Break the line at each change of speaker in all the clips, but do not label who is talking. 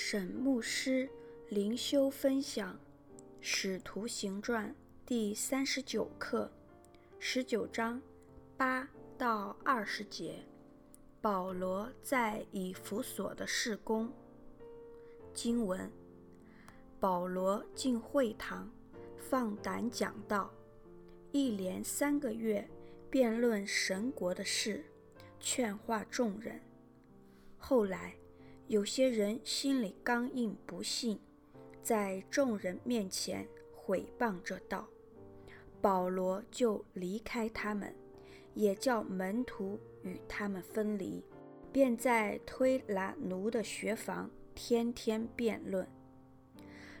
沈牧师灵修分享《使徒行传》第三十九课，十九章八到二十节。保罗在以弗所的事工。经文：保罗进会堂，放胆讲道，一连三个月辩论神国的事，劝化众人。后来，有些人心里刚硬不信，在众人面前毁谤这道，保罗就离开他们，也叫门徒与他们分离，便在推拿奴的学房天天辩论。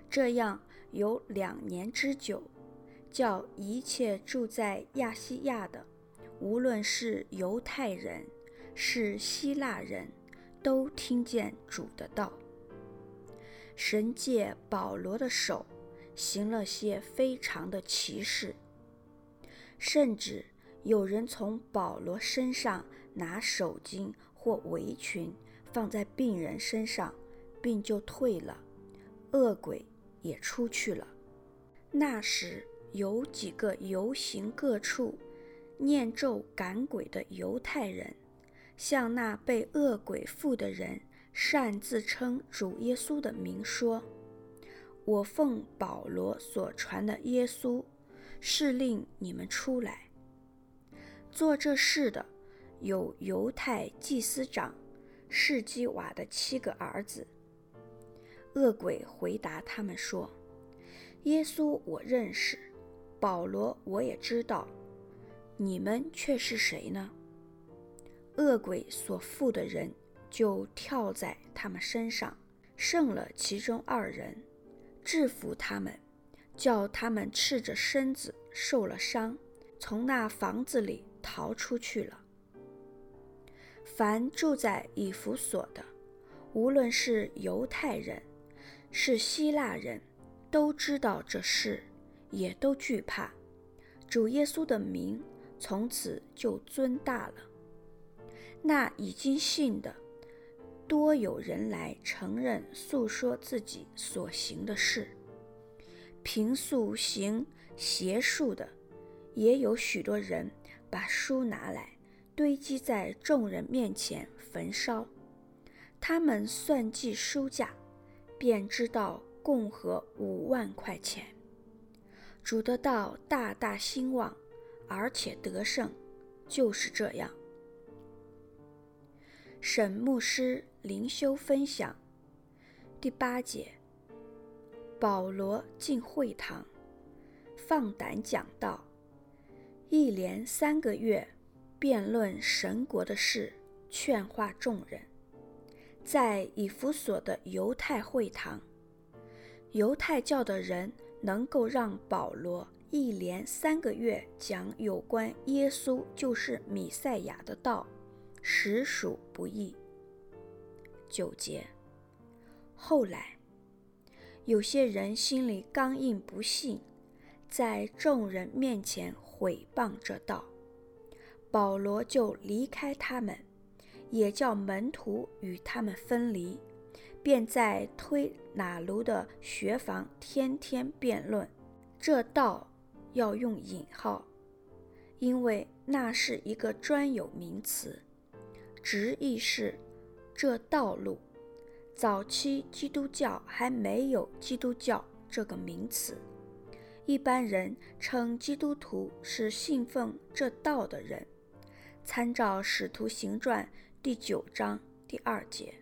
这样有两年之久，叫一切住在亚细亚的，无论是犹太人，是希腊人。都听见主的道。神借保罗的手行了些非常的奇事，甚至有人从保罗身上拿手巾或围裙放在病人身上，病就退了，恶鬼也出去了。那时有几个游行各处念咒赶鬼的犹太人。向那被恶鬼附的人擅自称主耶稣的名说：“我奉保罗所传的耶稣，是令你们出来。”做这事的有犹太祭司长士基瓦的七个儿子。恶鬼回答他们说：“耶稣我认识，保罗我也知道，你们却是谁呢？”恶鬼所附的人就跳在他们身上，胜了其中二人，制服他们，叫他们赤着身子受了伤，从那房子里逃出去了。凡住在以弗所的，无论是犹太人，是希腊人，都知道这事，也都惧怕。主耶稣的名从此就尊大了。那已经信的，多有人来承认诉说自己所行的事。平素行邪术的，也有许多人把书拿来堆积在众人面前焚烧。他们算计书价，便知道共合五万块钱。主的道大大兴旺，而且得胜，就是这样。沈牧师灵修分享第八节：保罗进会堂，放胆讲道，一连三个月辩论神国的事，劝化众人。在以弗所的犹太会堂，犹太教的人能够让保罗一连三个月讲有关耶稣就是弥赛亚的道。实属不易。九节，后来有些人心里刚硬不信，在众人面前毁谤这道，保罗就离开他们，也叫门徒与他们分离，便在推拿奴的学房天天辩论。这道要用引号，因为那是一个专有名词。直译是这道路。早期基督教还没有基督教这个名词，一般人称基督徒是信奉这道的人。参照《使徒行传》第九章第二节。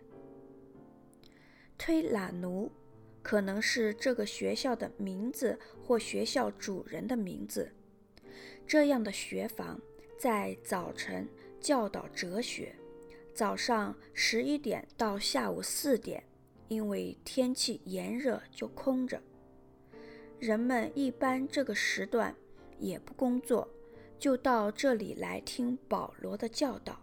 推拉奴可能是这个学校的名字或学校主人的名字。这样的学房在早晨教导哲学。早上十一点到下午四点，因为天气炎热，就空着。人们一般这个时段也不工作，就到这里来听保罗的教导。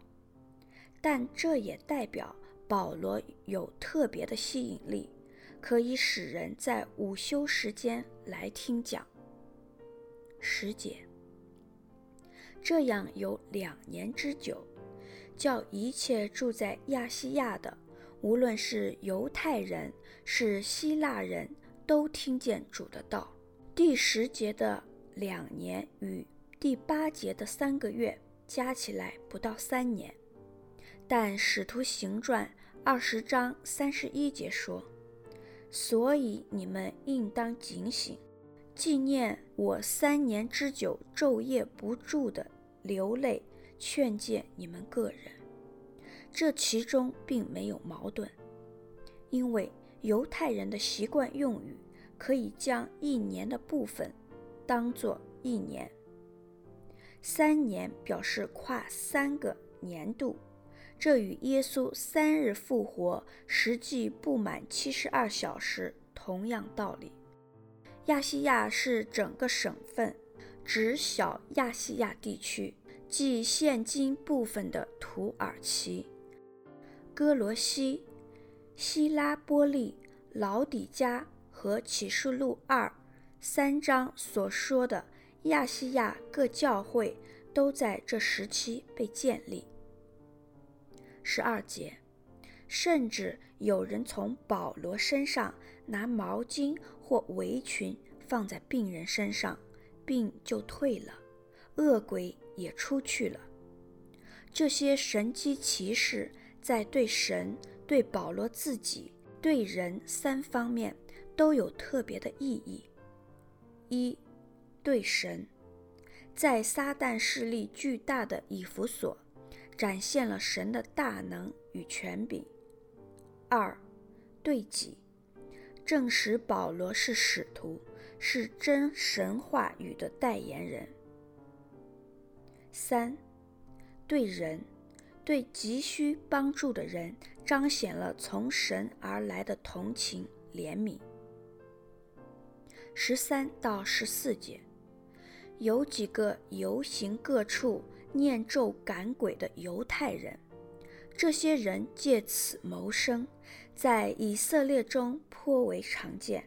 但这也代表保罗有特别的吸引力，可以使人在午休时间来听讲。十节，这样有两年之久。叫一切住在亚细亚的，无论是犹太人是希腊人，都听见主的道。第十节的两年与第八节的三个月加起来不到三年，但使徒行传二十章三十一节说：“所以你们应当警醒，纪念我三年之久，昼夜不住的流泪劝诫你们个人。”这其中并没有矛盾，因为犹太人的习惯用语可以将一年的部分当作一年。三年表示跨三个年度，这与耶稣三日复活实际不满七十二小时同样道理。亚细亚是整个省份，指小亚细亚地区，即现今部分的土耳其。哥罗西、希拉波利、老底加和启示录二三章所说的亚细亚各教会都在这时期被建立。十二节，甚至有人从保罗身上拿毛巾或围裙放在病人身上，病就退了，恶鬼也出去了。这些神迹奇事。在对神、对保罗自己、对人三方面都有特别的意义。一、对神，在撒旦势力巨大的以弗所，展现了神的大能与权柄。二、对己，证实保罗是使徒，是真神话语的代言人。三、对人。对急需帮助的人彰显了从神而来的同情怜悯。十三到十四节，有几个游行各处念咒赶鬼的犹太人，这些人借此谋生，在以色列中颇为常见，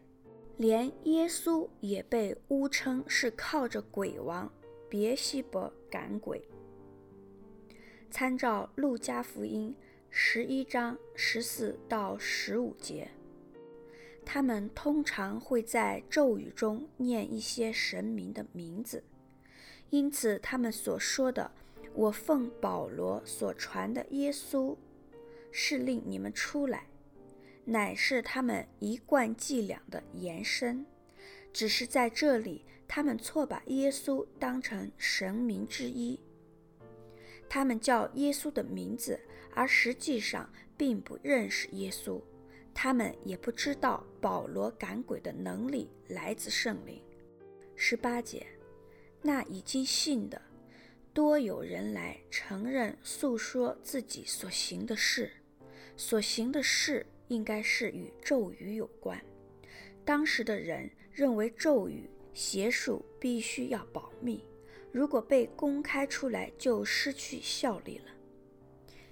连耶稣也被诬称是靠着鬼王别西伯赶鬼。参照《路加福音》十一章十四到十五节，他们通常会在咒语中念一些神明的名字，因此他们所说的“我奉保罗所传的耶稣，是令你们出来”，乃是他们一贯伎俩的延伸，只是在这里他们错把耶稣当成神明之一。他们叫耶稣的名字，而实际上并不认识耶稣。他们也不知道保罗赶鬼的能力来自圣灵。十八节，那已经信的，多有人来承认诉说自己所行的事。所行的事应该是与咒语有关。当时的人认为咒语、邪术必须要保密。如果被公开出来，就失去效力了。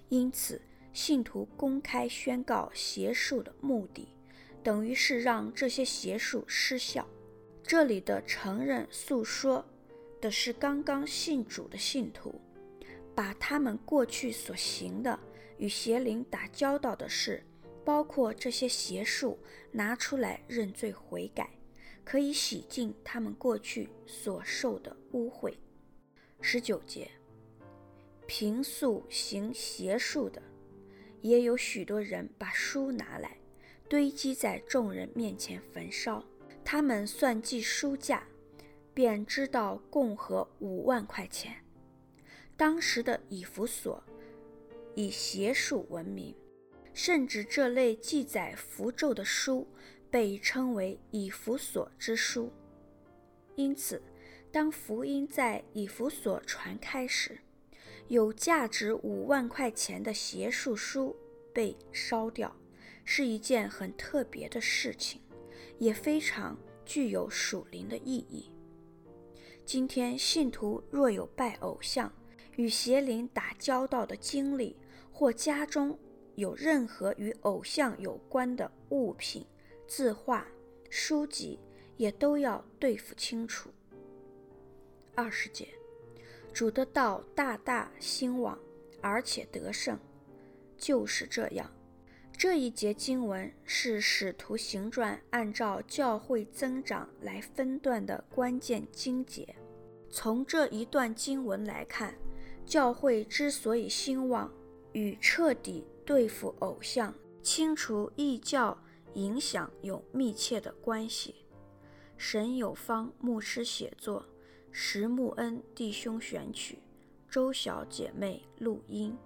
因此，信徒公开宣告邪术的目的，等于是让这些邪术失效。这里的承认诉说的是刚刚信主的信徒，把他们过去所行的与邪灵打交道的事，包括这些邪术，拿出来认罪悔改，可以洗净他们过去所受的污秽。十九节，平素行邪术的，也有许多人把书拿来堆积在众人面前焚烧。他们算计书价，便知道共合五万块钱。当时的以弗所以邪术闻名，甚至这类记载符咒的书被称为以弗所之书。因此，当福音在以弗所传开时，有价值五万块钱的邪术书被烧掉，是一件很特别的事情，也非常具有属灵的意义。今天信徒若有拜偶像、与邪灵打交道的经历，或家中有任何与偶像有关的物品、字画、书籍，也都要对付清楚。二十节，主的道大大兴旺，而且得胜，就是这样。这一节经文是《使徒行传》按照教会增长来分段的关键经节。从这一段经文来看，教会之所以兴旺，与彻底对付偶像、清除异教影响有密切的关系。沈有芳牧师写作，石木恩弟兄选曲，周小姐妹录音。